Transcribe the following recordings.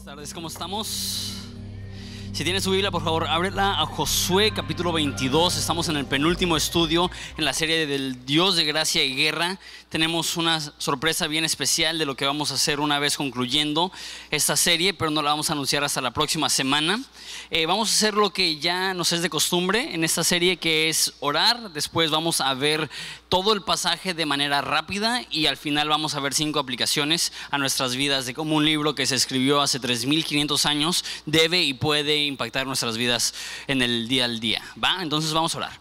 Buenas tardes, ¿cómo estamos? Si tienes su Biblia, por favor, ábrela a Josué capítulo 22. Estamos en el penúltimo estudio en la serie del Dios de gracia y guerra. Tenemos una sorpresa bien especial de lo que vamos a hacer una vez concluyendo esta serie, pero no la vamos a anunciar hasta la próxima semana. Eh, vamos a hacer lo que ya nos es de costumbre en esta serie, que es orar. Después vamos a ver todo el pasaje de manera rápida y al final vamos a ver cinco aplicaciones a nuestras vidas de cómo un libro que se escribió hace 3.500 años debe y puede impactar nuestras vidas en el día al día. ¿Va? Entonces vamos a orar.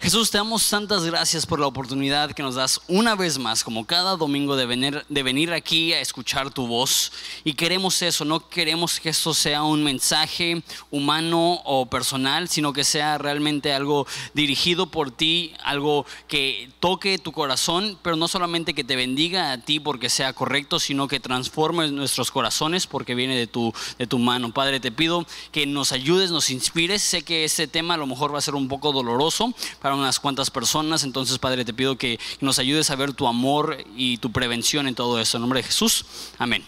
Jesús, te damos tantas gracias por la oportunidad que nos das una vez más, como cada domingo, de venir, de venir aquí a escuchar tu voz. Y queremos eso, no queremos que esto sea un mensaje humano o personal, sino que sea realmente algo dirigido por ti, algo que toque tu corazón, pero no solamente que te bendiga a ti porque sea correcto, sino que transforme nuestros corazones porque viene de tu, de tu mano. Padre, te pido que nos ayudes, nos inspires. Sé que este tema a lo mejor va a ser un poco doloroso para unas cuantas personas. Entonces, Padre, te pido que nos ayudes a ver tu amor y tu prevención en todo eso. En nombre de Jesús, amén.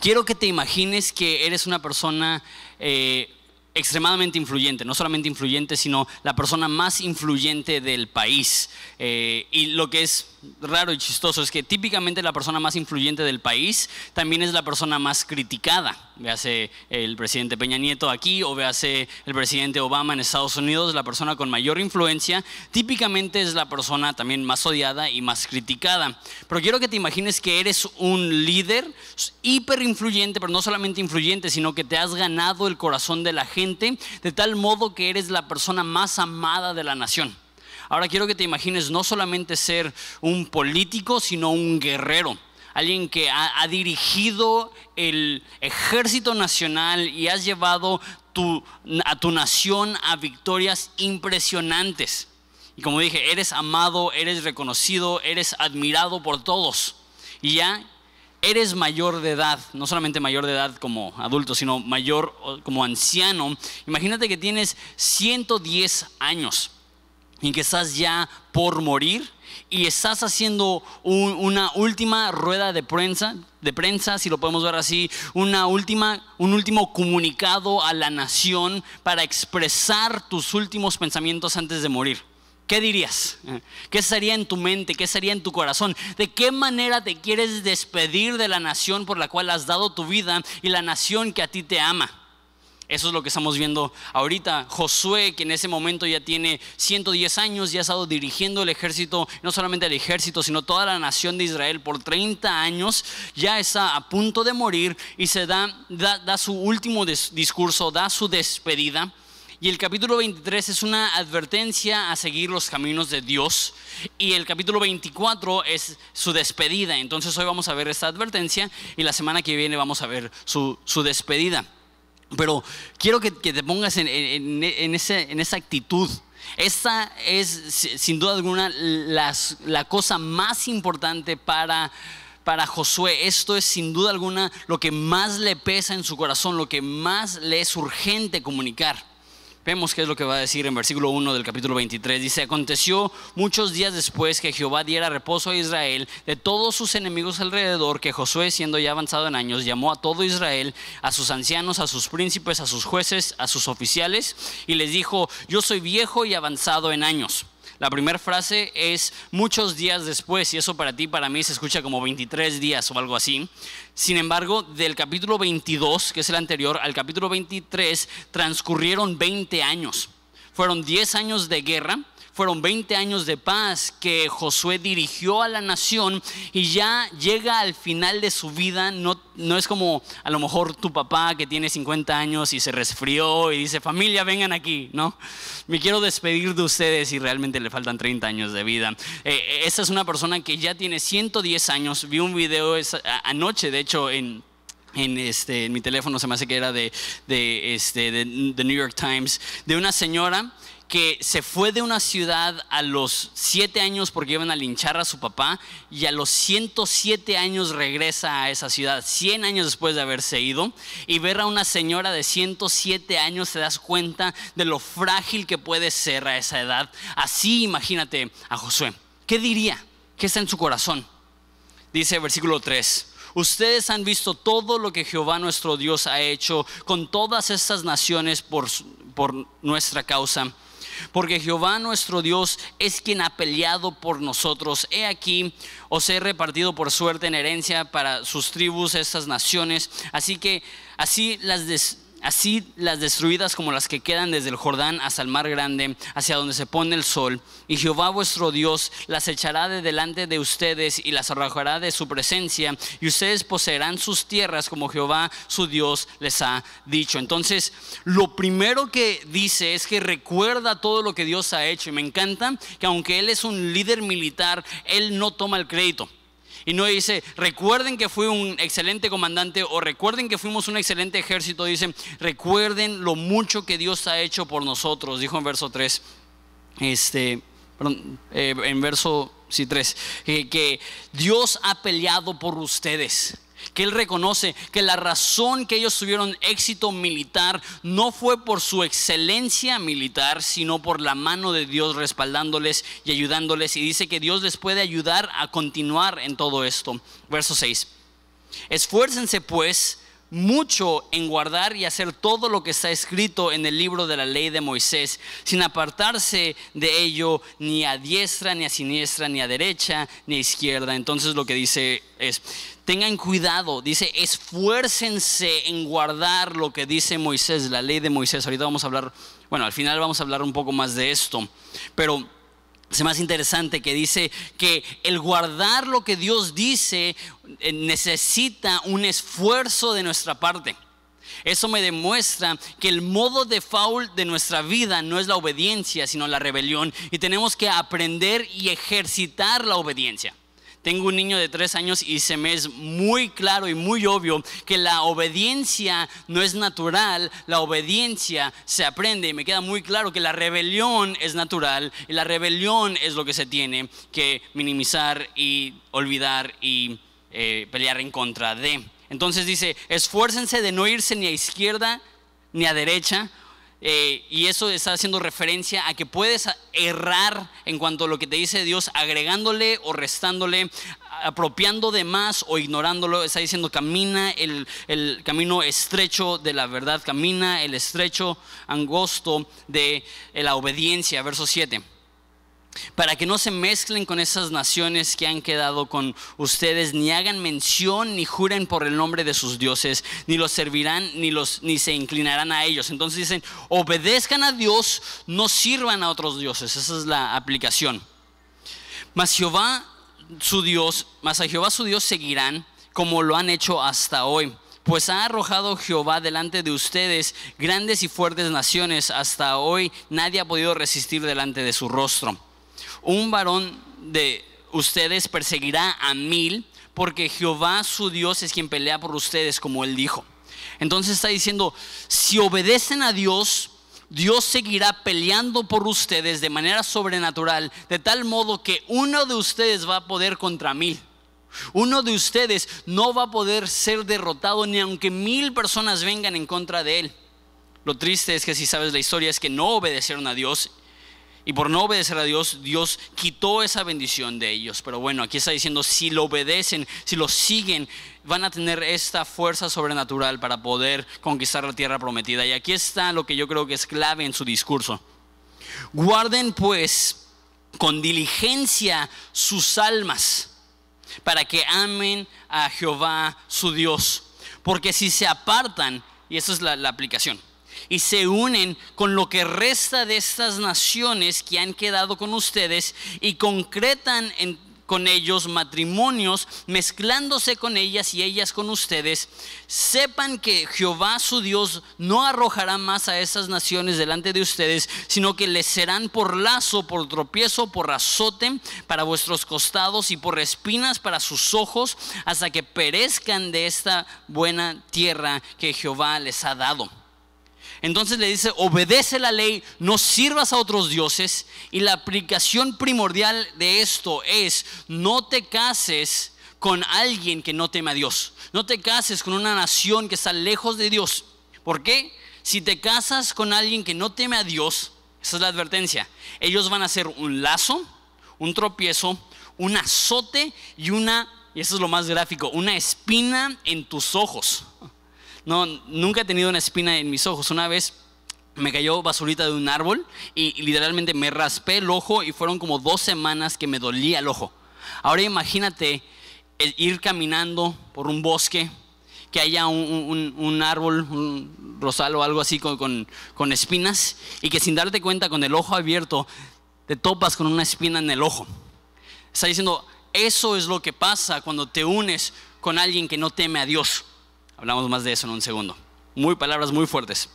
Quiero que te imagines que eres una persona eh, extremadamente influyente, no solamente influyente, sino la persona más influyente del país. Eh, y lo que es raro y chistoso es que típicamente la persona más influyente del país también es la persona más criticada. Véase el presidente Peña Nieto aquí o véase el presidente Obama en Estados Unidos, la persona con mayor influencia, típicamente es la persona también más odiada y más criticada. Pero quiero que te imagines que eres un líder hiper influyente, pero no solamente influyente, sino que te has ganado el corazón de la gente de tal modo que eres la persona más amada de la nación. Ahora quiero que te imagines no solamente ser un político, sino un guerrero. Alguien que ha, dirigido el ejército nacional y has llevado a tu nación a victorias impresionantes. Y como dije, eres amado, eres reconocido, eres admirado por todos. Y ya eres mayor de edad, no solamente mayor de edad como adulto, sino mayor como anciano. Imagínate que tienes 110 años en que estás ya por morir y estás haciendo una última rueda de prensa, de prensa, si lo podemos ver así, una última, un último comunicado a la nación para expresar tus últimos pensamientos antes de morir. ¿Qué dirías? ¿Qué sería en tu mente? ¿Qué sería en tu corazón? ¿De qué manera te quieres despedir de la nación por la cual has dado tu vida y la nación que a ti te ama? Eso es lo que estamos viendo ahorita. Josué, que en ese momento ya tiene 110 años, ya ha estado dirigiendo el ejército, no solamente el ejército, sino toda la nación de Israel por 30 años, ya está a punto de morir y se da, su último discurso, da su despedida. Y el capítulo 23 es una advertencia a seguir los caminos de Dios. Y el capítulo 24 es su despedida. Entonces hoy vamos a ver esta advertencia y la semana que viene vamos a ver su despedida. Pero quiero que, te pongas en, esa actitud. Esta es sin duda alguna la cosa más importante para, para Josué. Esto es sin duda alguna lo que más le pesa en su corazón, lo que más le es urgente comunicar. Vemos qué es lo que va a decir en versículo 1 del capítulo 23. Dice, aconteció muchos días después que Jehová diera reposo a Israel de todos sus enemigos alrededor, que Josué, siendo ya avanzado en años, llamó a todo Israel, a sus ancianos, a sus príncipes, a sus jueces, a sus oficiales, y les dijo, yo soy viejo y avanzado en años. La primera frase es muchos días después, y eso para ti, para mí se escucha como 23 días o algo así. Sin embargo, del capítulo 22, que es el anterior, al capítulo 23, transcurrieron 20 años. Fueron 10 años de guerra, fueron 20 años de paz que Josué dirigió a la nación y ya llega al final de su vida. No, no es como a lo mejor tu papá que tiene 50 años y se resfrió y dice, familia, vengan aquí, ¿no? Me quiero despedir de ustedes y realmente le faltan 30 años de vida. Eh, esta es una persona que ya tiene 110 años. Vi un video anoche, de hecho, en en, este, en mi teléfono se me hace que era de, de, este, de, The New York Times, de una señora que se fue de una ciudad a los siete años porque iban a linchar a su papá y a los 107 años regresa a esa ciudad, 100 años después de haberse ido, y ver a una señora de 107 años te das cuenta de lo frágil que puede ser a esa edad. Así imagínate a Josué. ¿Qué diría? ¿Qué está en su corazón? Dice versículo 3. ustedes han visto todo lo que Jehová nuestro Dios ha hecho con todas estas naciones por, por nuestra causa. Porque Jehová nuestro Dios es quien ha peleado por nosotros. He aquí, os he repartido por suerte en herencia para sus tribus estas naciones. Así que así las des así las destruidas como las que quedan desde el Jordán hasta el mar grande, hacia donde se pone el sol. Y Jehová vuestro Dios las echará de delante de ustedes y las arrojará de su presencia, y ustedes poseerán sus tierras como Jehová su Dios les ha dicho. Entonces, lo primero que dice es que recuerda todo lo que Dios ha hecho, y me encanta que aunque Él es un líder militar, Él no toma el crédito. Y no dice, recuerden que fui un excelente comandante o recuerden que fuimos un excelente ejército. Dice, recuerden lo mucho que Dios ha hecho por nosotros. Dijo en verso 3, este, perdón, eh, en verso sí, 3, eh, que Dios ha peleado por ustedes que él reconoce que la razón que ellos tuvieron éxito militar no fue por su excelencia militar, sino por la mano de Dios respaldándoles y ayudándoles. Y dice que Dios les puede ayudar a continuar en todo esto. Verso 6. Esfuércense pues mucho en guardar y hacer todo lo que está escrito en el libro de la ley de Moisés, sin apartarse de ello ni a diestra, ni a siniestra, ni a derecha, ni a izquierda. Entonces lo que dice es, tengan cuidado, dice, esfuércense en guardar lo que dice Moisés, la ley de Moisés. Ahorita vamos a hablar, bueno, al final vamos a hablar un poco más de esto, pero es más interesante que dice que el guardar lo que Dios dice eh, necesita un esfuerzo de nuestra parte. Eso me demuestra que el modo de faul de nuestra vida no es la obediencia, sino la rebelión. Y tenemos que aprender y ejercitar la obediencia. Tengo un niño de tres años y se me es muy claro y muy obvio que la obediencia no es natural, la obediencia se aprende y me queda muy claro que la rebelión es natural y la rebelión es lo que se tiene que minimizar y olvidar y eh, pelear en contra de. Entonces dice, esfuércense de no irse ni a izquierda ni a derecha, eh, y eso está haciendo referencia a que puedes errar en cuanto a lo que te dice Dios, agregándole o restándole, apropiando de más o ignorándolo. Está diciendo, camina el, el camino estrecho de la verdad, camina el estrecho angosto de la obediencia. Verso 7 para que no se mezclen con esas naciones que han quedado con ustedes, ni hagan mención, ni juren por el nombre de sus dioses, ni los servirán, ni, los, ni se inclinarán a ellos. Entonces dicen, obedezcan a Dios, no sirvan a otros dioses. Esa es la aplicación. Mas Jehová su Dios, mas a Jehová su Dios seguirán como lo han hecho hasta hoy. Pues ha arrojado Jehová delante de ustedes grandes y fuertes naciones. Hasta hoy nadie ha podido resistir delante de su rostro un varón de ustedes perseguirá a mil, porque Jehová su Dios es quien pelea por ustedes, como él dijo. Entonces está diciendo, si obedecen a Dios, Dios seguirá peleando por ustedes de manera sobrenatural, de tal modo que uno de ustedes va a poder contra mil. Uno de ustedes no va a poder ser derrotado ni aunque mil personas vengan en contra de él. Lo triste es que si sabes la historia es que no obedecieron a Dios y por no obedecer a Dios, Dios quitó esa bendición de ellos. Pero bueno, aquí está diciendo, si lo obedecen, si lo siguen, van a tener esta fuerza sobrenatural para poder conquistar la tierra prometida. Y aquí está lo que yo creo que es clave en su discurso. Guarden pues con diligencia sus almas para que amen a Jehová su Dios. Porque si se apartan, y esa es la, la aplicación, y se unen con lo que resta de estas naciones que han quedado con ustedes y concretan con ellos matrimonios, mezclándose con ellas y ellas con ustedes, sepan que Jehová su Dios no arrojará más a esas naciones delante de ustedes, sino que les serán por lazo, por tropiezo, por azote para vuestros costados y por espinas para sus ojos, hasta que perezcan de esta buena tierra que Jehová les ha dado. Entonces le dice, obedece la ley, no sirvas a otros dioses. Y la aplicación primordial de esto es, no te cases con alguien que no teme a Dios. No te cases con una nación que está lejos de Dios. ¿Por qué? Si te casas con alguien que no teme a Dios, esa es la advertencia, ellos van a ser un lazo, un tropiezo, un azote y una y eso es lo más gráfico, una espina en tus ojos. No, nunca he tenido una espina en mis ojos. Una vez me cayó basurita de un árbol y, literalmente me raspé el ojo y fueron como dos semanas que me dolía el ojo. Ahora imagínate ir caminando por un bosque, que haya un, árbol, un rosal o algo así con, con, espinas y que sin darte cuenta con el ojo abierto te topas con una espina en el ojo. Está diciendo, eso es lo que pasa cuando te unes con alguien que no teme a Dios. Hablamos más de eso en un segundo. Muy palabras muy fuertes.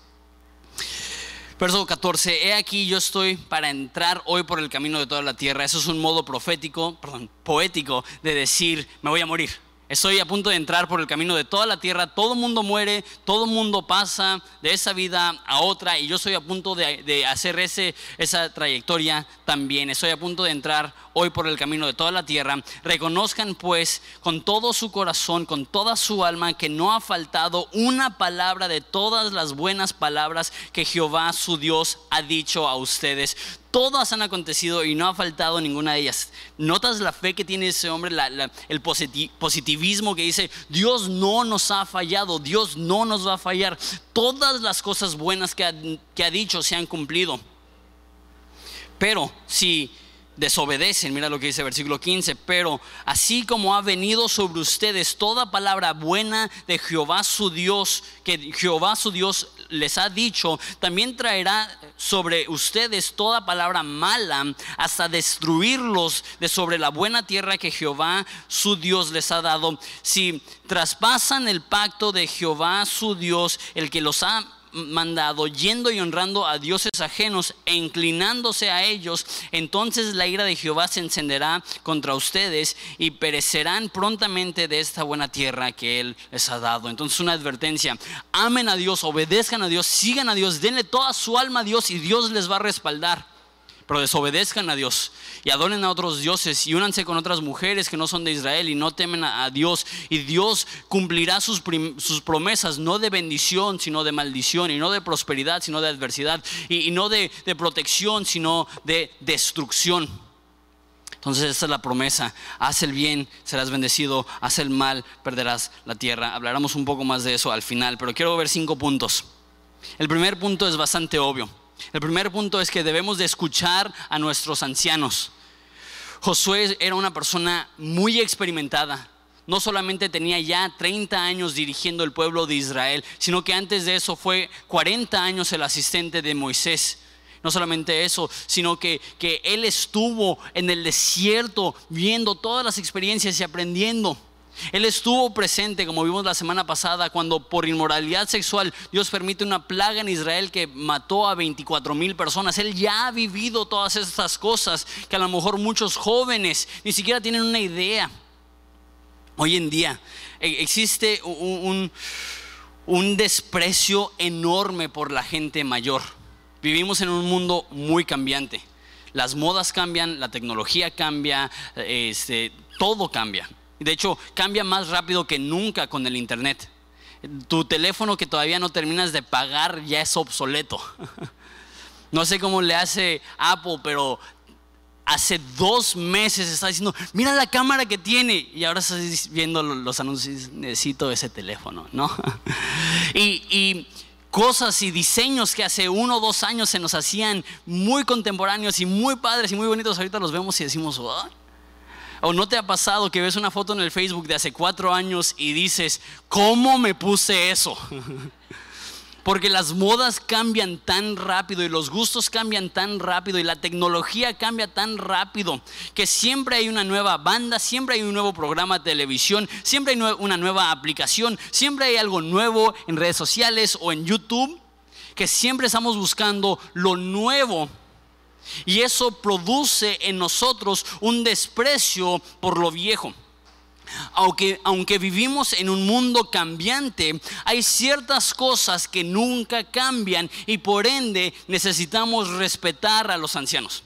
Verso 14, he aquí yo estoy para entrar hoy por el camino de toda la tierra. Eso es un modo profético, perdón, poético de decir, me voy a morir. Estoy a punto de entrar por el camino de toda la tierra, todo mundo muere, todo mundo pasa de esa vida a otra y yo estoy a punto de, hacer ese, esa trayectoria también. Estoy a punto de entrar hoy por el camino de toda la tierra. Reconozcan pues con todo su corazón, con toda su alma, que no ha faltado una palabra de todas las buenas palabras que Jehová su Dios ha dicho a ustedes todas han acontecido y no ha faltado ninguna de ellas. ¿Notas la fe que tiene ese hombre, el positivismo que dice, Dios no nos ha fallado, Dios no nos va a fallar? Todas las cosas buenas que ha, dicho se han cumplido. Pero si desobedecen. Mira lo que dice el versículo 15. Pero así como ha venido sobre ustedes toda palabra buena de Jehová su Dios, que Jehová su Dios les ha dicho, también traerá sobre ustedes toda palabra mala hasta destruirlos de sobre la buena tierra que Jehová su Dios les ha dado. Si traspasan el pacto de Jehová su Dios, el que los ha mandado, yendo y honrando a dioses ajenos e inclinándose a ellos, entonces la ira de Jehová se encenderá contra ustedes y perecerán prontamente de esta buena tierra que Él les ha dado. Entonces una advertencia, amen a Dios, obedezcan a Dios, sigan a Dios, denle toda su alma a Dios y Dios les va a respaldar pero desobedezcan a Dios y adoren a otros dioses y únanse con otras mujeres que no son de Israel y no temen a, Dios. Y Dios cumplirá sus, promesas, no de bendición, sino de maldición, y no de prosperidad, sino de adversidad, y, no de, de protección, sino de destrucción. Entonces esta es la promesa. Haz el bien, serás bendecido. Haz el mal, perderás la tierra. Hablaremos un poco más de eso al final, pero quiero ver cinco puntos. El primer punto es bastante obvio. El primer punto es que debemos de escuchar a nuestros ancianos. Josué era una persona muy experimentada. No solamente tenía ya 30 años dirigiendo el pueblo de Israel, sino que antes de eso fue 40 años el asistente de Moisés. No solamente eso, sino que, que él estuvo en el desierto viendo todas las experiencias y aprendiendo. Él estuvo presente, como vimos la semana pasada, cuando por inmoralidad sexual Dios permite una plaga en Israel que mató a 24 mil personas. Él ya ha vivido todas estas cosas que a lo mejor muchos jóvenes ni siquiera tienen una idea. Hoy en día e, existe un, desprecio enorme por la gente mayor. Vivimos en un mundo muy cambiante. Las modas cambian, la tecnología cambia, este, todo cambia. De hecho, cambia más rápido que nunca con el Internet. Tu teléfono que todavía no terminas de pagar ya es obsoleto. No sé cómo le hace Apple, pero hace dos meses está diciendo, mira la cámara que tiene. Y ahora estás viendo los anuncios, necesito ese teléfono, ¿no? Y, cosas y diseños que hace uno o dos años se nos hacían muy contemporáneos y muy padres y muy bonitos, ahorita los vemos y decimos, oh, ¿O no te ha pasado que ves una foto en el Facebook de hace cuatro años y dices, ¿cómo me puse eso? Porque las modas cambian tan rápido y los gustos cambian tan rápido y la tecnología cambia tan rápido que siempre hay una nueva banda, siempre hay un nuevo programa de televisión, siempre hay una nueva aplicación, siempre hay algo nuevo en redes sociales o en YouTube, que siempre estamos buscando lo nuevo y eso produce en nosotros un desprecio por lo viejo. Aunque, aunque, vivimos en un mundo cambiante, hay ciertas cosas que nunca cambian y por ende necesitamos respetar a los ancianos.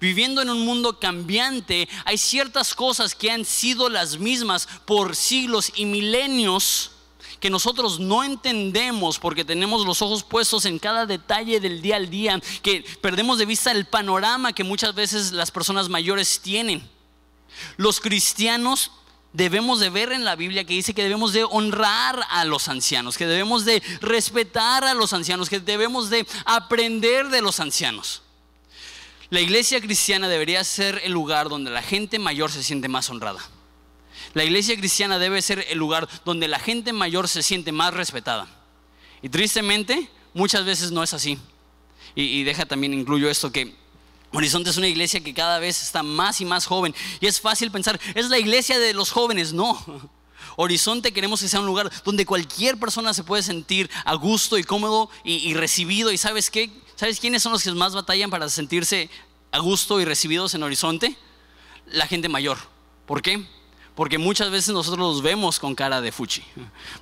Viviendo en un mundo cambiante, hay ciertas cosas que han sido las mismas por siglos y milenios que nosotros no entendemos porque tenemos los ojos puestos en cada detalle del día al día, que perdemos de vista el panorama que muchas veces las personas mayores tienen. Los cristianos debemos de ver en la Biblia que dice que debemos de honrar a los ancianos, que debemos de respetar a los ancianos, que debemos de aprender de los ancianos. La iglesia cristiana debería ser el lugar donde la gente mayor se siente más honrada. La iglesia cristiana debe ser el lugar donde la gente mayor se siente más respetada. Y tristemente, muchas veces no es así. Y, deja también, incluyo esto, que Horizonte es una iglesia que cada vez está más y más joven. Y es fácil pensar, es la iglesia de los jóvenes. No. Horizonte queremos que sea un lugar donde cualquier persona se puede sentir a gusto y cómodo y, recibido. ¿Y sabes qué? ¿Sabes quiénes son los que más batallan para sentirse a gusto y recibidos en Horizonte? La gente mayor. ¿Por qué? Porque muchas veces nosotros los vemos con cara de fuchi.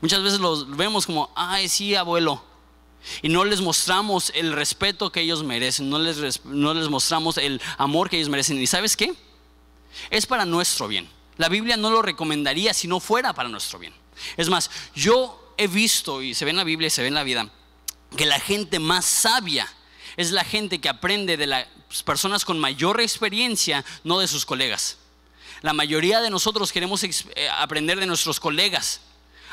Muchas veces los vemos como, ay, sí, abuelo. Y no les mostramos el respeto que ellos merecen, no les, no les mostramos el amor que ellos merecen. ¿Y sabes qué? Es para nuestro bien. La Biblia no lo recomendaría si no fuera para nuestro bien. Es más, yo he visto, y se ve en la Biblia y se ve en la vida, que la gente más sabia es la gente que aprende de las personas con mayor experiencia, no de sus colegas. La mayoría de nosotros queremos eh, aprender de nuestros colegas.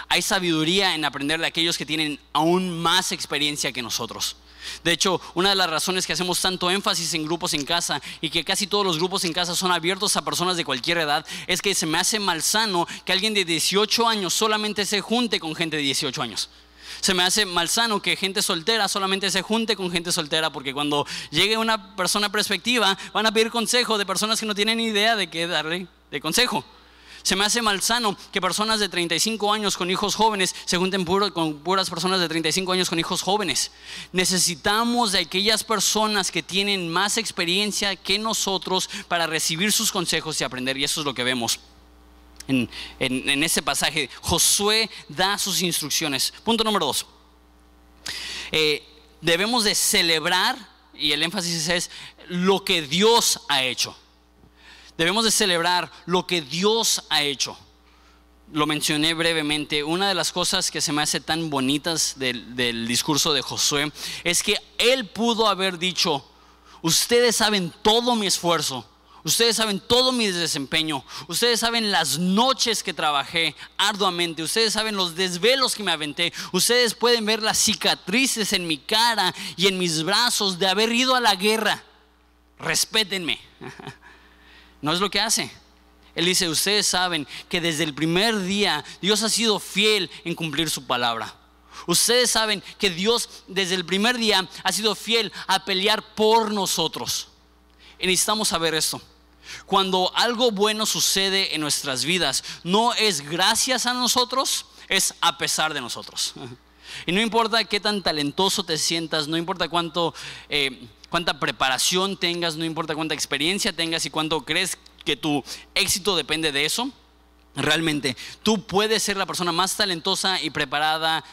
Hay sabiduría en aprender de aquellos que tienen aún más experiencia que nosotros. De hecho, una de las razones que hacemos tanto énfasis en grupos en casa y que casi todos los grupos en casa son abiertos a personas de cualquier edad es que se me hace malsano que alguien de 18 años solamente se junte con gente de 18 años. Se me hace malsano que gente soltera solamente se junte con gente soltera porque cuando llegue una persona perspectiva van a pedir consejo de personas que no tienen ni idea de qué darle de consejo. Se me hace malsano que personas de 35 años con hijos jóvenes se junten con puras personas de 35 años con hijos jóvenes. Necesitamos de aquellas personas que tienen más experiencia que nosotros para recibir sus consejos y aprender. Y eso es lo que vemos en, en, ese pasaje. Josué da sus instrucciones. Punto número dos. Eh, debemos de celebrar, y el énfasis es lo que Dios ha hecho. Debemos de celebrar lo que Dios ha hecho. Lo mencioné brevemente. Una de las cosas que se me hace tan bonitas del, discurso de Josué es que él pudo haber dicho, ustedes saben todo mi esfuerzo, Ustedes saben todo mi desempeño. Ustedes saben las noches que trabajé arduamente. Ustedes saben los desvelos que me aventé. Ustedes pueden ver las cicatrices en mi cara y en mis brazos de haber ido a la guerra. Respétenme. No es lo que hace. Él dice, ustedes saben que desde el primer día Dios ha sido fiel en cumplir su palabra. Ustedes saben que Dios desde el primer día ha sido fiel a pelear por nosotros. Y necesitamos saber esto. Cuando algo bueno sucede en nuestras vidas, no es gracias a nosotros, es a pesar de nosotros. Y no importa qué tan talentoso te sientas, no importa cuánto eh, cuánta preparación tengas, no importa cuánta experiencia tengas y cuánto crees que tu éxito depende de eso. Realmente, tú puedes ser la persona más talentosa y preparada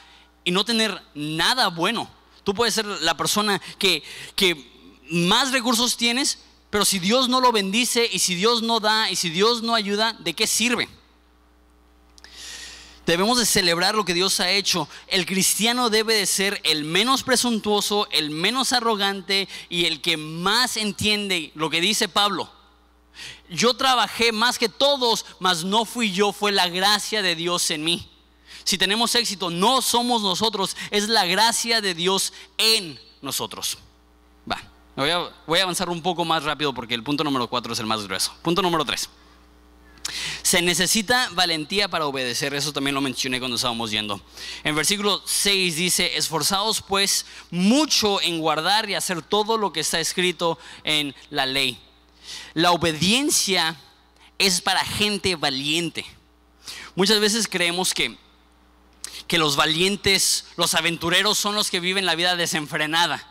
y no tener nada bueno. Tú puedes ser la persona que, que más recursos tienes, pero si Dios no lo bendice y si Dios no da y si Dios no ayuda, ¿de qué sirve? Debemos de celebrar lo que Dios ha hecho. El cristiano debe de ser el menos presuntuoso, el menos arrogante y el que más entiende lo que dice Pablo. Yo trabajé más que todos, mas no fui yo, fue la gracia de Dios en mí. Si tenemos éxito, no somos nosotros, es la gracia de Dios en nosotros. Va, voy a, voy a avanzar un poco más rápido porque el punto número cuatro es el más grueso. Punto número tres. Se necesita valentía para obedecer, eso también lo mencioné cuando estábamos yendo. En versículo 6 dice, esforzados pues mucho en guardar y hacer todo lo que está escrito en la ley. La obediencia es para gente valiente. Muchas veces creemos que, que los valientes, los aventureros son los que viven la vida desenfrenada.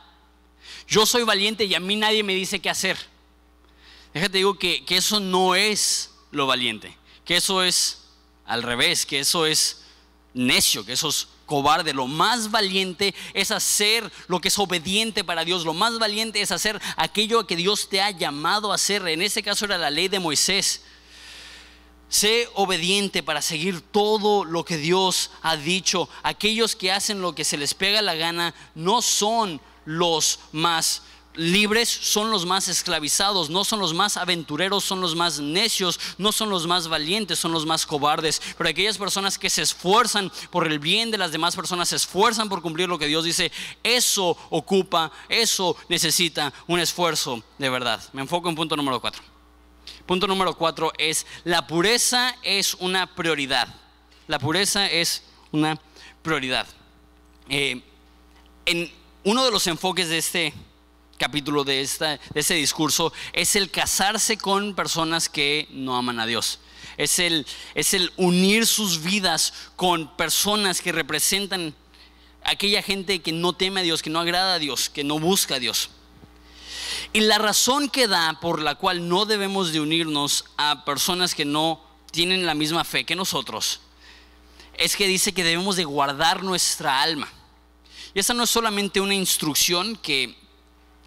Yo soy valiente y a mí nadie me dice qué hacer. Déjate digo que, que eso no es lo valiente, que eso es al revés, que eso es necio, que eso es cobarde. Lo más valiente es hacer lo que es obediente para Dios. Lo más valiente es hacer aquello que Dios te ha llamado a hacer. En ese caso era la ley de Moisés. Sé obediente para seguir todo lo que Dios ha dicho. Aquellos que hacen lo que se les pega la gana no son los más libres son los más esclavizados, no son los más aventureros, son los más necios, no son los más valientes, son los más cobardes. Pero aquellas personas que se esfuerzan por el bien de las demás personas, se esfuerzan por cumplir lo que Dios dice, eso ocupa, eso necesita un esfuerzo de verdad. Me enfoco en punto número cuatro. Punto número cuatro es, la pureza es una prioridad. La pureza es una prioridad. Eh, en uno de los enfoques de este capítulo, de, esta, de este discurso, es el casarse con personas que no aman a Dios. Es el, es el unir sus vidas con personas que representan aquella gente que no teme a Dios, que no agrada a Dios, que no busca a Dios. Y la razón que da por la cual no debemos de unirnos a personas que no tienen la misma fe que nosotros es que dice que debemos de guardar nuestra alma. Y esa no es solamente una instrucción que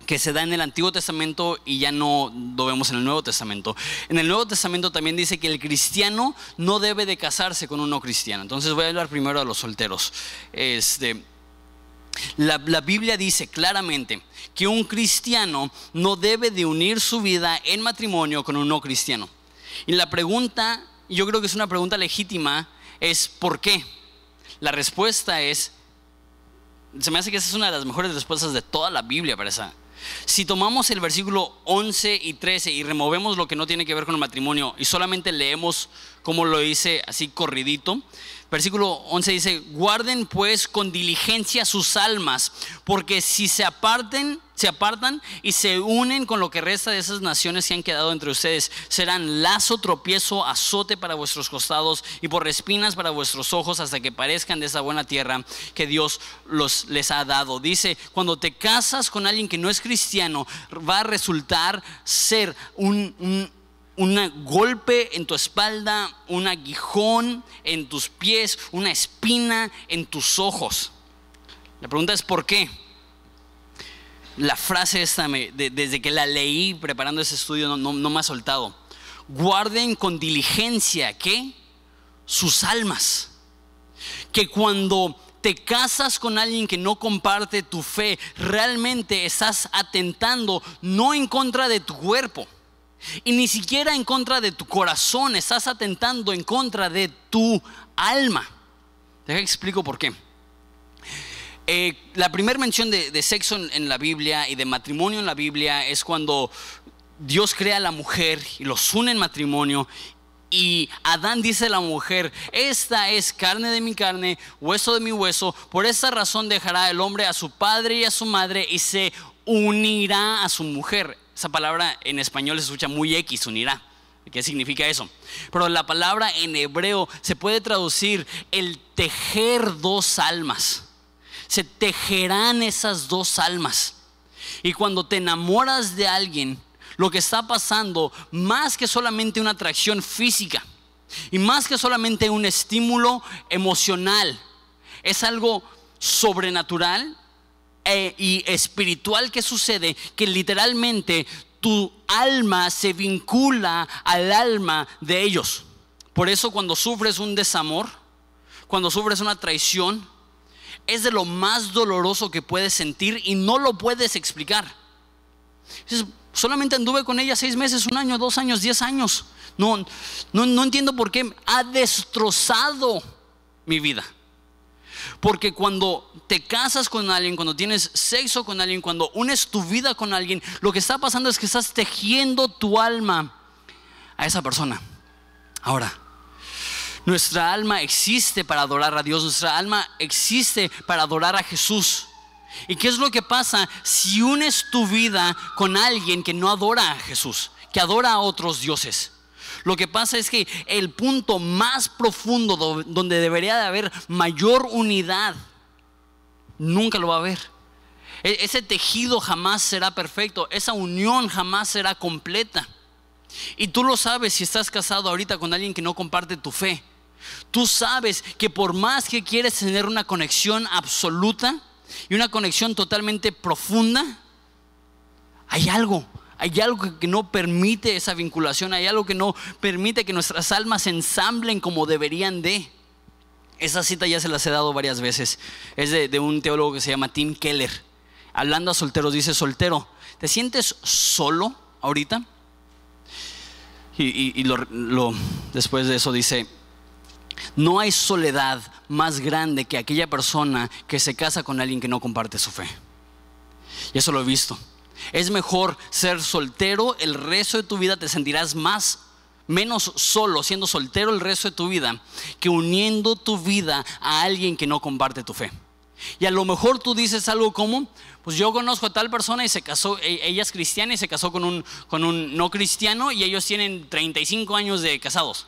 que se da en el Antiguo Testamento y ya no lo vemos en el Nuevo Testamento. En el Nuevo Testamento también dice que el cristiano no debe de casarse con un no cristiano. Entonces voy a hablar primero de los solteros. Este, la, la, Biblia dice claramente que un cristiano no debe de unir su vida en matrimonio con un no cristiano. Y la pregunta, yo creo que es una pregunta legítima, es ¿por qué? La respuesta es, se me hace que esa es una de las mejores respuestas de toda la Biblia para esa, si tomamos el versículo 11 y 13 y removemos lo que no tiene que ver con el matrimonio y solamente leemos como lo dice así corridito, versículo 11 dice, guarden pues con diligencia sus almas, porque si se aparten, se apartan y se unen con lo que resta de esas naciones que han quedado entre ustedes, serán lazo, tropiezo, azote para vuestros costados y por espinas para vuestros ojos hasta que parezcan de esa buena tierra que Dios los, les ha dado. Dice, cuando te casas con alguien que no es cristiano, va a resultar ser un un golpe en tu espalda, un aguijón en tus pies, una espina en tus ojos. La pregunta es ¿por qué? La frase esta, desde que la leí preparando ese estudio, no, no me ha soltado. Guarden con diligencia, ¿qué? Sus almas. Que cuando te casas con alguien que no comparte tu fe, realmente estás atentando no en contra de tu cuerpo, y ni siquiera en contra de tu corazón, estás atentando en contra de tu alma. Deja que explico por qué. Eh, la primera mención de, sexo en, la Biblia y de matrimonio en la Biblia es cuando Dios crea a la mujer y los une en matrimonio y Adán dice a la mujer, esta es carne de mi carne, hueso de mi hueso, por esa razón dejará el hombre a su padre y a su madre y se unirá a su mujer. Esa palabra en español se escucha muy X, unirá. ¿Qué significa eso? Pero la palabra en hebreo se puede traducir el tejer dos almas. Se tejerán esas dos almas. Y cuando te enamoras de alguien, lo que está pasando, más que solamente una atracción física y más que solamente un estímulo emocional, es algo sobrenatural e, y espiritual que sucede, que literalmente tu alma se vincula al alma de ellos. Por eso cuando sufres un desamor, cuando sufres una traición, es de lo más doloroso que puedes sentir y no lo puedes explicar. solamente anduve con ella seis meses, un año, dos años, diez años. No, no, no entiendo por qué ha destrozado mi vida. Porque cuando te casas con alguien, cuando tienes sexo con alguien, cuando unes tu vida con alguien, lo que está pasando es que estás tejiendo tu alma a esa persona. Ahora, nuestra alma existe para adorar a Dios, nuestra alma existe para adorar a Jesús. ¿Y qué es lo que pasa si unes tu vida con alguien que no adora a Jesús, que adora a otros dioses? Lo que pasa es que el punto más profundo donde debería de haber mayor unidad, nunca lo va a haber. E, ese tejido jamás será perfecto, esa unión jamás será completa. Y tú lo sabes si estás casado ahorita con alguien que no comparte tu fe. Tú sabes que por más que quieres tener una conexión absoluta y una conexión totalmente profunda, hay algo, hay algo que no permite esa vinculación, hay algo que no permite que nuestras almas se ensamblen como deberían de. Esa cita ya se las he dado varias veces. Es de, un teólogo que se llama Tim Keller. hablando a solteros, dice soltero, ¿te sientes solo ahorita? Y, después de eso dice, no hay soledad más grande que aquella persona que se casa con alguien que no comparte su fe. Y eso lo he visto. Es mejor ser soltero el resto de tu vida, te sentirás más menos solo siendo soltero el resto de tu vida que uniendo tu vida a alguien que no comparte tu fe. Y a lo mejor tú dices algo como, pues yo conozco a tal persona y se casó, e, ella es cristiana y se casó con un, con un no cristiano y ellos tienen 35 años de casados.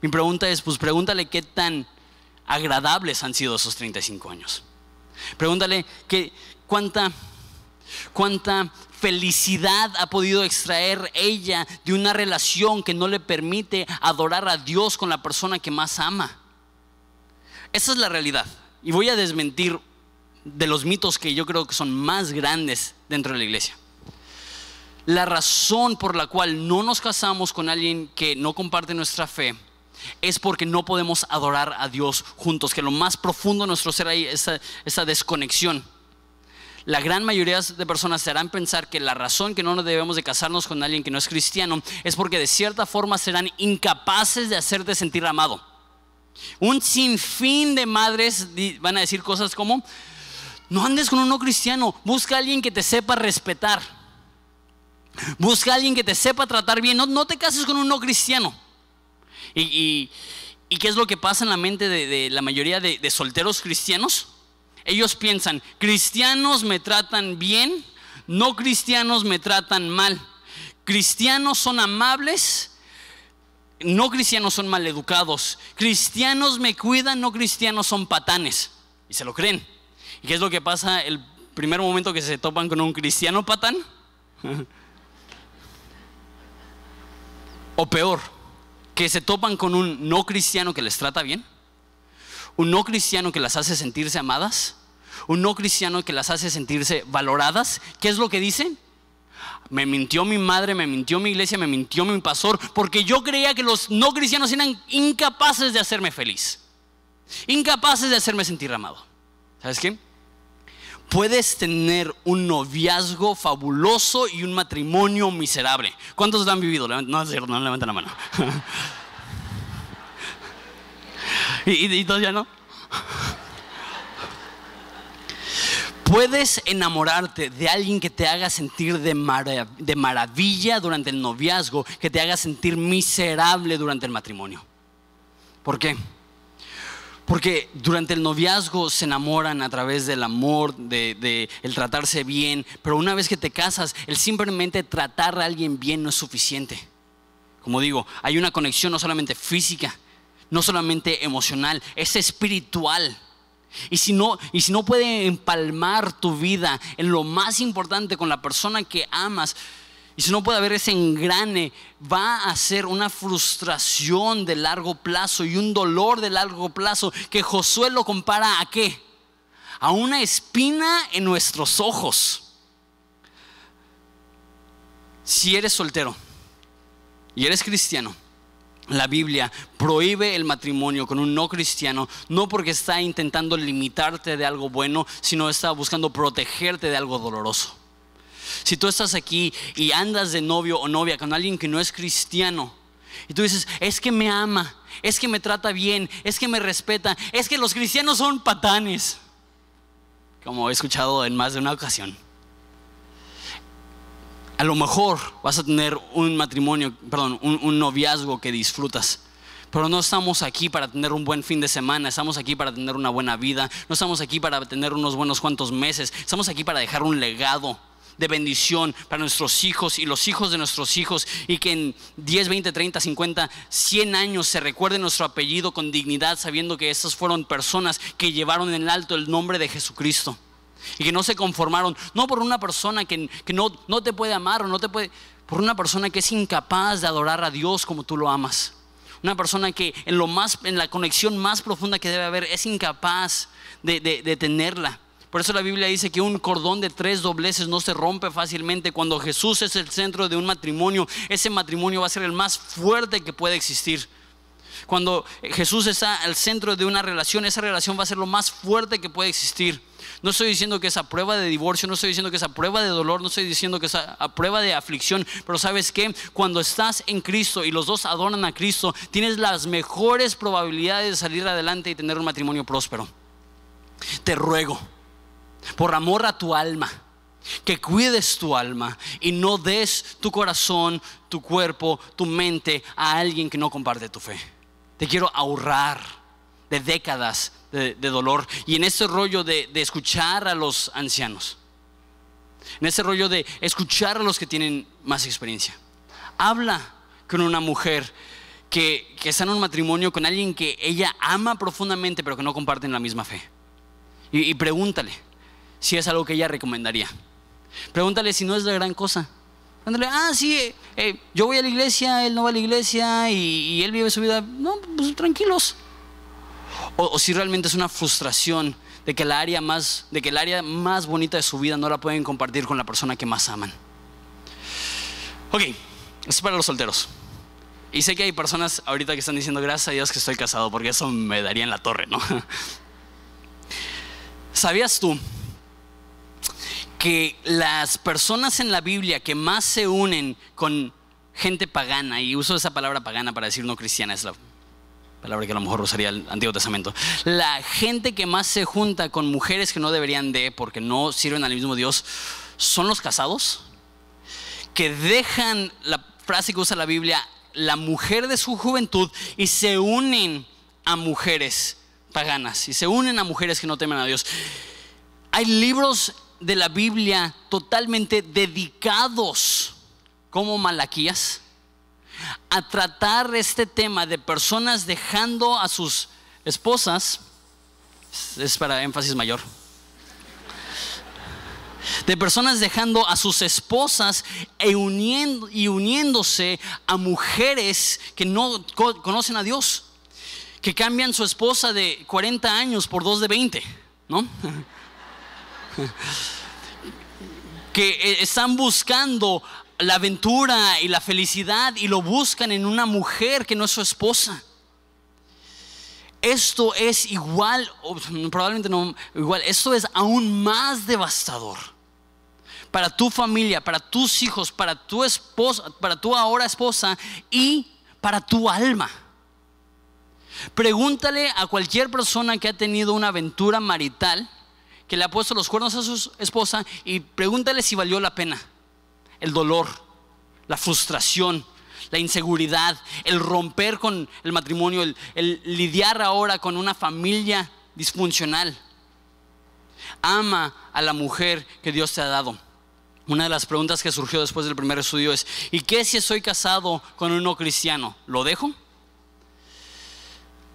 Mi pregunta es, pues pregúntale qué tan agradables han sido esos 35 años. Pregúntale qué, cuánta, cuánta felicidad ha podido extraer ella de una relación que no le permite adorar a Dios con la persona que más ama. Esa es la realidad. Y voy a desmentir de los mitos que yo creo que son más grandes dentro de la iglesia. La razón por la cual no nos casamos con alguien que no comparte nuestra fe es porque no podemos adorar a Dios juntos, que lo más profundo de nuestro ser hay esa, esa desconexión. La gran mayoría de personas se harán pensar que la razón que no debemos de casarnos con alguien que no es cristiano es porque de cierta forma serán incapaces de hacerte sentir amado. Un sinfín de madres van a decir cosas como, no andes con un no cristiano, busca a alguien que te sepa respetar. Busca a alguien que te sepa tratar bien. No, te cases con un no cristiano. Y, qué es lo que pasa en la mente de, la mayoría de, de solteros cristianos? Ellos piensan, cristianos me tratan bien, no cristianos me tratan mal. Cristianos son amables, no cristianos son maleducados. Cristianos me cuidan, no cristianos son patanes. Y se lo creen. ¿Y qué es lo que pasa el primer momento que se topan con un cristiano patán? o peor, que se topan con un no cristiano que les trata bien. Un no cristiano que las hace sentirse amadas. Un no cristiano que las hace sentirse valoradas. ¿Qué es lo que dicen? Me mintió mi madre, me mintió mi iglesia, me mintió mi pastor, porque yo creía que los no cristianos eran incapaces de hacerme feliz, incapaces de hacerme sentir amado. ¿Sabes qué? Puedes tener un noviazgo fabuloso y un matrimonio miserable. ¿Cuántos lo han vivido? No, no, levanten la mano. y, y, y todos ya no. Puedes enamorarte de alguien que te haga sentir de, maravilla durante el noviazgo, que te haga sentir miserable durante el matrimonio. ¿Por qué? Porque durante el noviazgo se enamoran a través del amor, de, el tratarse bien, pero una vez que te casas, el simplemente tratar a alguien bien no es suficiente. Como digo, hay una conexión no solamente física, no solamente emocional, es espiritual. Y si, no, y si no puede empalmar tu vida en lo más importante con la persona que amas, y si no puede haber ese engrane, va a ser una frustración de largo plazo y un dolor de largo plazo que Josué lo compara a qué? A una espina en nuestros ojos. Si eres soltero y eres cristiano, la Biblia prohíbe el matrimonio con un no cristiano, no porque está intentando limitarte de algo bueno, sino está buscando protegerte de algo doloroso. Si tú estás aquí y andas de novio o novia con alguien que no es cristiano, y tú dices, es que me ama, es que me trata bien, es que me respeta, es que los cristianos son patanes, como he escuchado en más de una ocasión a lo mejor vas a tener un matrimonio, perdón, un, noviazgo que disfrutas. Pero no estamos aquí para tener un buen fin de semana, estamos aquí para tener una buena vida, no estamos aquí para tener unos buenos cuantos meses, estamos aquí para dejar un legado de bendición para nuestros hijos y los hijos de nuestros hijos y que en 10, 20, 30, 50, 100 años se recuerde nuestro apellido con dignidad sabiendo que esas fueron personas que llevaron en alto el nombre de Jesucristo y que no se conformaron, no por una persona que, no, no te puede amar o no te puede, por una persona que es incapaz de adorar a Dios como tú lo amas. Una persona que en, lo más, en la conexión más profunda que debe haber es incapaz de, de tenerla. Por eso la Biblia dice que un cordón de tres dobleces no se rompe fácilmente. Cuando Jesús es el centro de un matrimonio, ese matrimonio va a ser el más fuerte que puede existir. Cuando Jesús está al centro de una relación, esa relación va a ser lo más fuerte que puede existir. No estoy diciendo que esa prueba de divorcio, no estoy diciendo que esa prueba de dolor, no estoy diciendo que esa prueba de aflicción, pero sabes que cuando estás en Cristo y los dos adoran a Cristo, tienes las mejores probabilidades de salir adelante y tener un matrimonio próspero. Te ruego, por amor a tu alma, que cuides tu alma y no des tu corazón, tu cuerpo, tu mente a alguien que no comparte tu fe. Te quiero ahorrar de décadas de, dolor y en ese rollo de, escuchar a los ancianos, en ese rollo de escuchar a los que tienen más experiencia. Habla con una mujer que, está en un matrimonio con alguien que ella ama profundamente pero que no comparten la misma fe. Y, pregúntale si es algo que ella recomendaría. Pregúntale si no es la gran cosa. Pregúntale, ah, sí, eh, eh, yo voy a la iglesia, él no va a la iglesia y, y él vive su vida. No, pues tranquilos o, si realmente es una frustración de que, la área más, de que el área más bonita de su vida no la pueden compartir con la persona que más aman. Ok, es para los solteros. Y sé que hay personas ahorita que están diciendo, gracias a Dios que estoy casado, porque eso me daría en la torre, ¿no? ¿Sabías tú que las personas en la Biblia que más se unen con gente pagana, y uso esa palabra pagana para decir no cristiana, es la palabra que a lo mejor usaría el Antiguo Testamento, la gente que más se junta con mujeres que no deberían de, porque no sirven al mismo Dios, son los casados, que dejan la frase que usa la Biblia, la mujer de su juventud, y se unen a mujeres paganas, y se unen a mujeres que no temen a Dios. Hay libros de la Biblia totalmente dedicados como Malaquías a tratar este tema de personas dejando a sus esposas, es para énfasis mayor, de personas dejando a sus esposas e uniendo, y uniéndose a mujeres que no conocen a Dios, que cambian su esposa de 40 años por dos de 20, ¿no? que eh, están buscando la aventura y la felicidad y lo buscan en una mujer que no es su esposa. Esto es igual, probablemente no igual, esto es aún más devastador para tu familia, para tus hijos, para tu esposa, para tu ahora esposa y para tu alma. Pregúntale a cualquier persona que ha tenido una aventura marital, que le ha puesto los cuernos a su esposa y pregúntale si valió la pena el dolor, la frustración, la inseguridad, el romper con el matrimonio, el, lidiar ahora con una familia disfuncional. Ama a la mujer que Dios te ha dado. Una de las preguntas que surgió después del primer estudio es, ¿y qué si estoy casado con un no cristiano? ¿Lo dejo?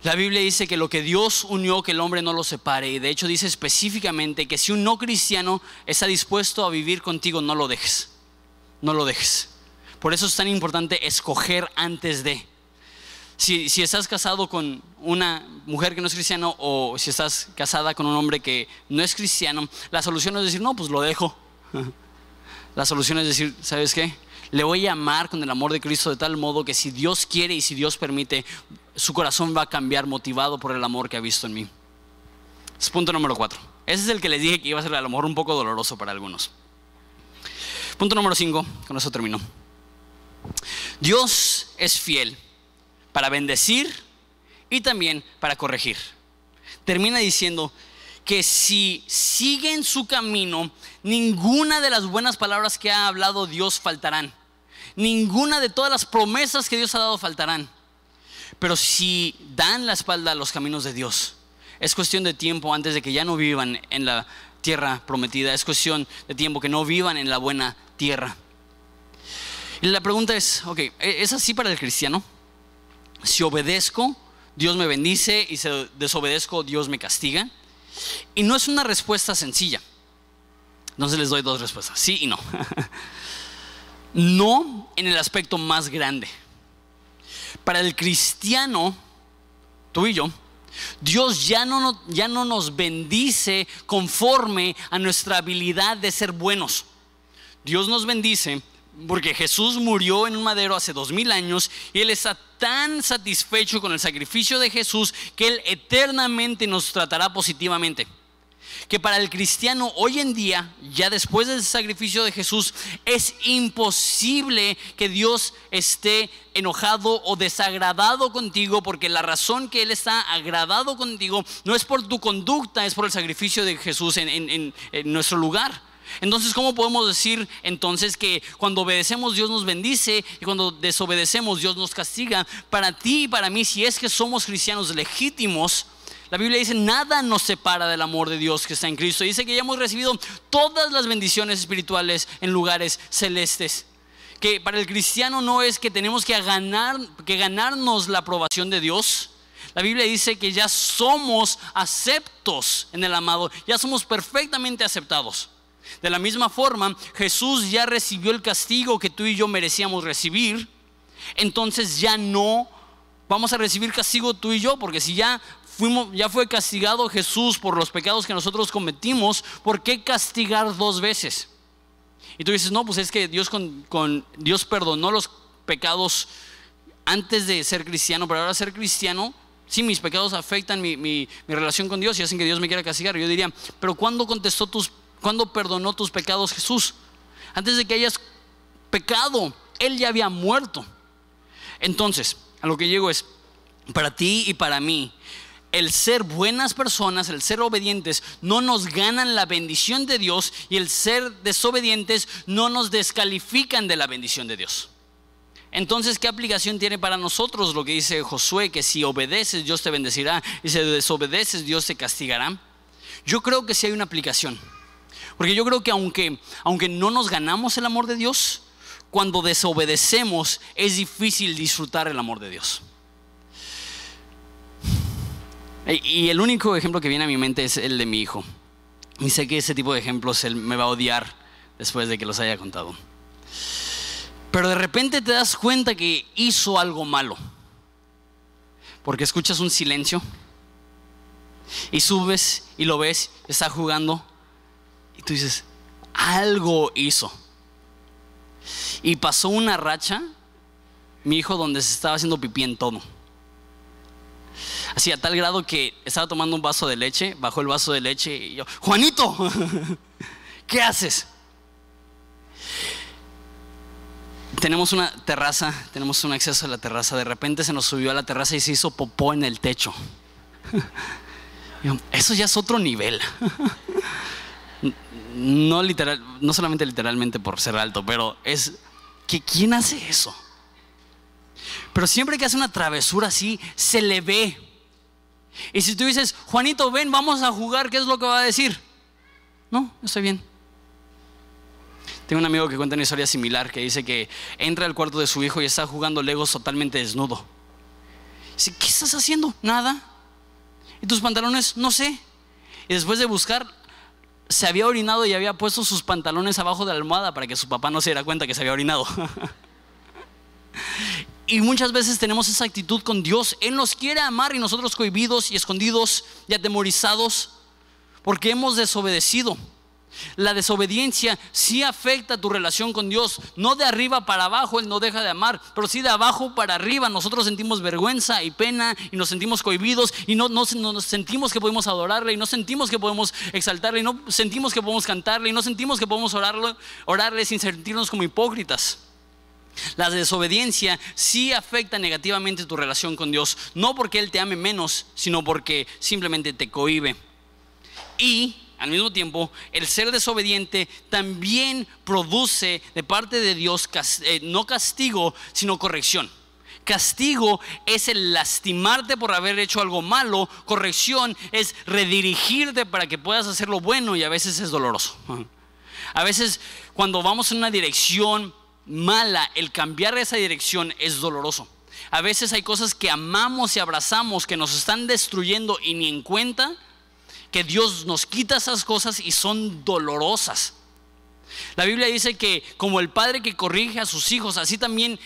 La Biblia dice que lo que Dios unió, que el hombre no lo separe. Y de hecho dice específicamente que si un no cristiano está dispuesto a vivir contigo, no lo dejes no lo dejes. Por eso es tan importante escoger antes de. Si, estás casado con una mujer que no es cristiano o si estás casada con un hombre que no es cristiano, la solución es decir, no, pues lo dejo. La solución es decir, ¿sabes qué? Le voy a amar con el amor de Cristo de tal modo que si Dios quiere y si Dios permite, su corazón va a cambiar motivado por el amor que ha visto en mí. Es punto número cuatro. Ese es el que les dije que iba a ser a lo mejor un poco doloroso para algunos. Punto número 5, con eso termino. Dios es fiel para bendecir y también para corregir. Termina diciendo que si siguen su camino, ninguna de las buenas palabras que ha hablado Dios faltarán. Ninguna de todas las promesas que Dios ha dado faltarán. Pero si dan la espalda a los caminos de Dios, es cuestión de tiempo antes de que ya no vivan en la tierra prometida. Es cuestión de tiempo que no vivan en la buena tierra. Y la pregunta es, ok, ¿e-, ¿es así para el cristiano? Si obedezco, Dios me bendice y si desobedezco, Dios me castiga. Y no es una respuesta sencilla. Entonces les doy dos respuestas, sí y no. no en el aspecto más grande. Para el cristiano, tú y yo, Dios ya no, ya no nos bendice conforme a nuestra habilidad de ser buenos. Dios nos bendice porque Jesús murió en un madero hace dos mil años y Él está tan satisfecho con el sacrificio de Jesús que Él eternamente nos tratará positivamente. Que para el cristiano hoy en día, ya después del sacrificio de Jesús, es imposible que Dios esté enojado o desagradado contigo, porque la razón que Él está agradado contigo no es por tu conducta, es por el sacrificio de Jesús en, en nuestro lugar. Entonces, ¿cómo podemos decir entonces que cuando obedecemos Dios nos bendice y cuando desobedecemos Dios nos castiga? Para ti y para mí, si es que somos cristianos legítimos, la Biblia dice, nada nos separa del amor de Dios que está en Cristo. Dice que ya hemos recibido todas las bendiciones espirituales en lugares celestes. Que para el cristiano no es que tenemos que, ganar, que ganarnos la aprobación de Dios. La Biblia dice que ya somos aceptos en el amado, ya somos perfectamente aceptados. De la misma forma, Jesús ya recibió el castigo que tú y yo merecíamos recibir. Entonces ya no vamos a recibir castigo tú y yo, porque si ya fuimos, ya fue castigado Jesús por los pecados que nosotros cometimos, ¿por qué castigar dos veces? Y tú dices, no, pues es que Dios, con, Dios perdonó los pecados antes de ser cristiano, pero ahora ser cristiano, sí, mis pecados afectan mi, mi, mi relación con Dios y hacen que Dios me quiera castigar. Yo diría, pero ¿cuándo contestó tus ¿Cuándo perdonó tus pecados Jesús? Antes de que hayas pecado, Él ya había muerto. Entonces, a lo que llego es, para ti y para mí, el ser buenas personas, el ser obedientes, no nos ganan la bendición de Dios y el ser desobedientes no nos descalifican de la bendición de Dios. Entonces, ¿qué aplicación tiene para nosotros lo que dice Josué? Que si obedeces, Dios te bendecirá y si desobedeces, Dios te castigará. Yo creo que sí hay una aplicación. Porque yo creo que aunque, aunque no nos ganamos el amor de Dios, cuando desobedecemos es difícil disfrutar el amor de Dios. Y el único ejemplo que viene a mi mente es el de mi hijo. Y sé que ese tipo de ejemplos él me va a odiar después de que los haya contado. Pero de repente te das cuenta que hizo algo malo. Porque escuchas un silencio y subes y lo ves, está jugando y tú dices, algo hizo. Y pasó una racha, mi hijo, donde se estaba haciendo pipí en todo. Así a tal grado que estaba tomando un vaso de leche, bajó el vaso de leche y yo, Juanito, ¿qué haces? Tenemos una terraza, tenemos un acceso a la terraza. De repente se nos subió a la terraza y se hizo popó en el techo. Eso ya es otro nivel. no literal, no solamente literalmente por ser alto, pero es que quién hace eso. Pero siempre que hace una travesura así, se le ve. Y si tú dices, Juanito, ven, vamos a jugar, ¿qué es lo que va a decir? No, estoy bien. Tengo un amigo que cuenta una historia similar que dice que entra al cuarto de su hijo y está jugando Legos totalmente desnudo. Dice, ¿qué estás haciendo? Nada. ¿Y tus pantalones? No sé. Y después de buscar, se había orinado y había puesto sus pantalones abajo de la almohada para que su papá no se diera cuenta que se había orinado. y muchas veces tenemos esa actitud con Dios. Él nos quiere amar y nosotros cohibidos y escondidos y atemorizados porque hemos desobedecido. La desobediencia sí afecta tu relación con Dios. No de arriba para abajo, Él no deja de amar, pero sí de abajo para arriba. Nosotros sentimos vergüenza y pena y nos sentimos cohibidos y no, no, nos sentimos que podemos adorarle y no sentimos que podemos exaltarle y no sentimos que podemos cantarle y no sentimos que podemos orarle, orarle sin sentirnos como hipócritas. La desobediencia sí afecta negativamente tu relación con Dios, no porque Él te ame menos, sino porque simplemente te cohibe. Y al mismo tiempo, el ser desobediente también produce de parte de Dios eh, no castigo, sino corrección. Castigo es el lastimarte por haber hecho algo malo. Corrección es redirigirte para que puedas hacer lo bueno y a veces es doloroso. A veces cuando vamos en una dirección mala, el cambiar esa dirección es doloroso. A veces hay cosas que amamos y abrazamos que nos están destruyendo y ni en cuenta que Dios nos quita esas cosas y son dolorosas. La Biblia dice que como el padre que corrige a sus hijos, así también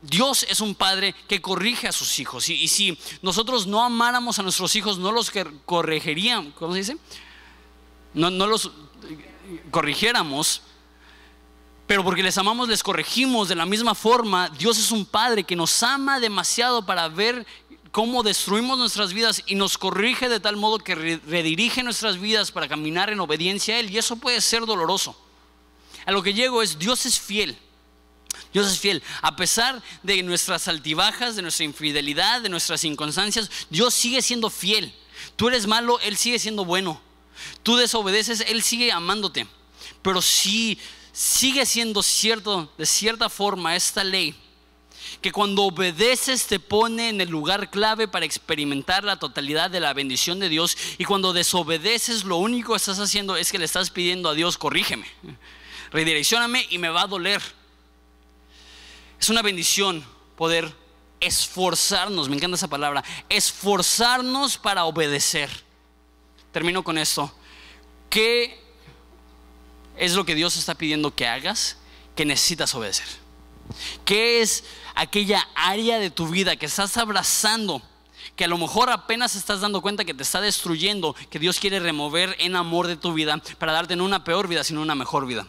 Dios es un padre que corrige a sus hijos. Y, si nosotros no amáramos a nuestros hijos, no los corregiríamos, ¿cómo se dice? No, no los corrigiéramos, Pero porque les amamos, les corregimos de la misma forma. Dios es un Padre que nos ama demasiado para ver cómo destruimos nuestras vidas y nos corrige de tal modo que redirige nuestras vidas para caminar en obediencia a Él. Y eso puede ser doloroso. A lo que llego es, Dios es fiel. Dios es fiel. A pesar de nuestras altibajas, de nuestra infidelidad, de nuestras inconstancias, Dios sigue siendo fiel. Tú eres malo, Él sigue siendo bueno. Tú desobedeces, Él sigue amándote. Pero si sigue siendo cierto, de cierta forma, esta ley, que cuando obedeces te pone en el lugar clave para experimentar la totalidad de la bendición de Dios y cuando desobedeces lo único que estás haciendo es que le estás pidiendo a Dios, corrígeme, redireccioname y me va a doler. Es una bendición poder esforzarnos, me encanta esa palabra, esforzarnos para obedecer. Termino con esto. ¿Qué es lo que Dios está pidiendo que hagas que necesitas obedecer? ¿Qué es aquella área de tu vida que estás abrazando? que a lo mejor apenas estás dando cuenta que te está destruyendo, que Dios quiere remover en amor de tu vida para darte no una peor vida, sino una mejor vida.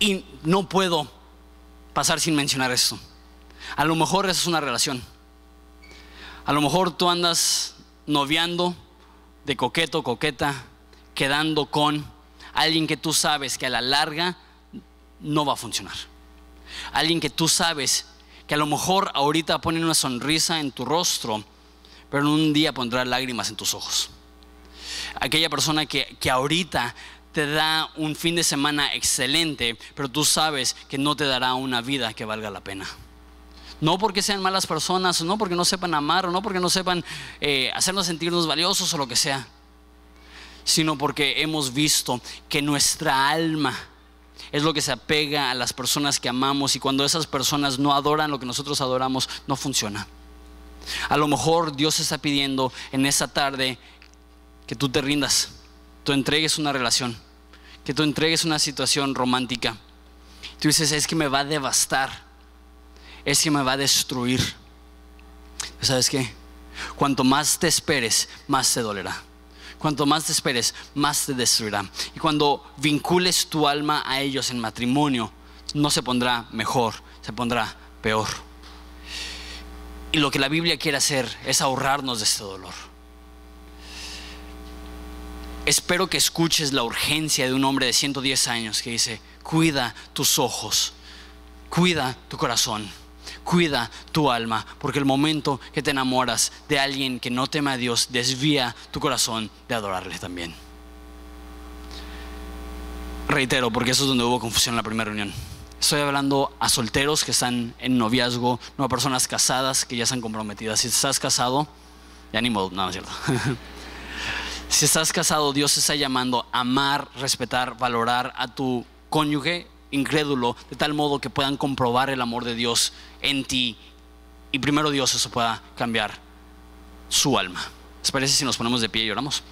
Y no puedo pasar sin mencionar esto. A lo mejor esa es una relación. A lo mejor tú andas noviando de coqueto, coqueta, quedando con alguien que tú sabes que a la larga no va a funcionar. Alguien que tú sabes que a lo mejor ahorita pone una sonrisa en tu rostro, pero en un día pondrá lágrimas en tus ojos. Aquella persona que, que ahorita te da un fin de semana excelente, pero tú sabes que no te dará una vida que valga la pena. No porque sean malas personas, no porque no sepan amar, no porque no sepan eh, hacernos sentirnos valiosos o lo que sea, sino porque hemos visto que nuestra alma es lo que se apega a las personas que amamos y cuando esas personas no adoran lo que nosotros adoramos, no funciona. A lo mejor Dios está pidiendo en esa tarde que tú te rindas, tú entregues una relación, que tú entregues una situación romántica. Tú dices, es que me va a devastar es que me va a destruir. ¿Sabes qué? Cuanto más te esperes, más te dolerá. Cuanto más te esperes, más te destruirá. Y cuando vincules tu alma a ellos en matrimonio, no se pondrá mejor, se pondrá peor. Y lo que la Biblia quiere hacer es ahorrarnos de este dolor. Espero que escuches la urgencia de un hombre de 110 años que dice, cuida tus ojos, cuida tu corazón cuida tu alma, porque el momento que te enamoras de alguien que no teme a Dios, desvía tu corazón de adorarle también. Reitero, porque eso es donde hubo confusión en la primera reunión. Estoy hablando a solteros que están en noviazgo, no a personas casadas que ya están comprometidas. Si estás casado, ya ni modo, es cierto. si estás casado, Dios te está llamando a amar, respetar, valorar a tu cónyuge incrédulo, de tal modo que puedan comprobar el amor de Dios en ti y primero Dios eso pueda cambiar su alma. ¿Les parece si nos ponemos de pie y oramos?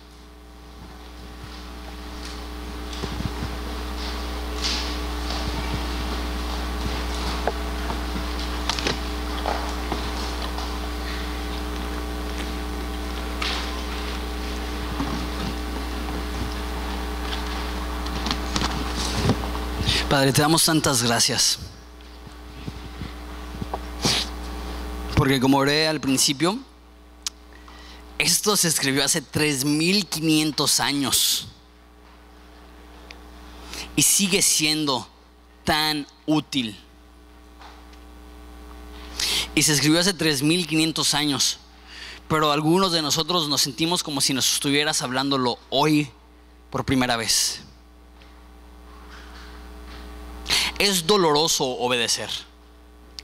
Padre, te damos tantas gracias. Porque como oré al principio, esto se escribió hace 3500 años. Y sigue siendo tan útil. Y se escribió hace 3500 años. Pero algunos de nosotros nos sentimos como si nos estuvieras hablándolo hoy por primera vez. Es doloroso obedecer,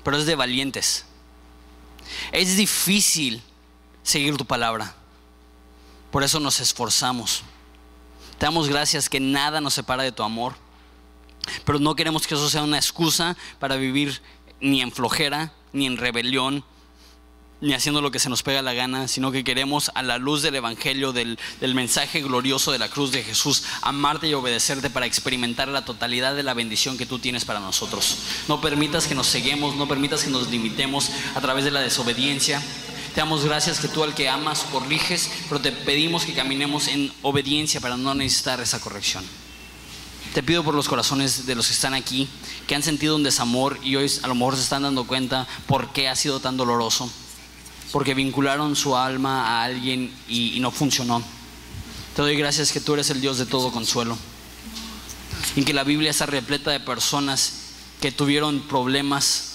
pero es de valientes. Es difícil seguir tu palabra. Por eso nos esforzamos. Te damos gracias que nada nos separa de tu amor. Pero no queremos que eso sea una excusa para vivir ni en flojera, ni en rebelión, ni haciendo lo que se nos pega la gana, sino que queremos a la luz del Evangelio, del, mensaje glorioso de la cruz de Jesús, amarte y obedecerte para experimentar la totalidad de la bendición que tú tienes para nosotros. No permitas que nos ceguemos, no permitas que nos limitemos a través de la desobediencia. Te damos gracias que tú al que amas corriges, pero te pedimos que caminemos en obediencia para no necesitar esa corrección. Te pido por los corazones de los que están aquí, que han sentido un desamor y hoy a lo mejor se están dando cuenta por qué ha sido tan doloroso. Porque vincularon su alma a alguien y, y no funcionó. Te doy gracias que tú eres el Dios de todo consuelo. Y que la Biblia está repleta de personas que tuvieron problemas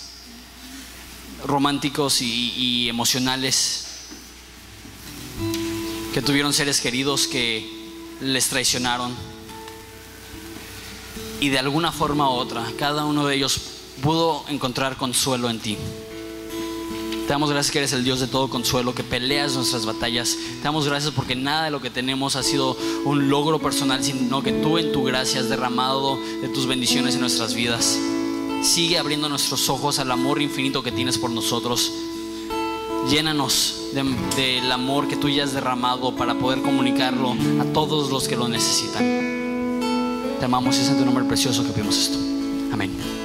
románticos y, y emocionales, que tuvieron seres queridos que les traicionaron. Y de alguna forma u otra, cada uno de ellos pudo encontrar consuelo en ti. Te damos gracias que eres el Dios de todo consuelo, que peleas nuestras batallas. Te damos gracias porque nada de lo que tenemos ha sido un logro personal, sino que tú en tu gracia has derramado de tus bendiciones en nuestras vidas. Sigue abriendo nuestros ojos al amor infinito que tienes por nosotros. Llénanos de- del amor que tú ya has derramado para poder comunicarlo a todos los que lo necesitan. Te amamos y es en tu nombre precioso que pedimos esto. Amén.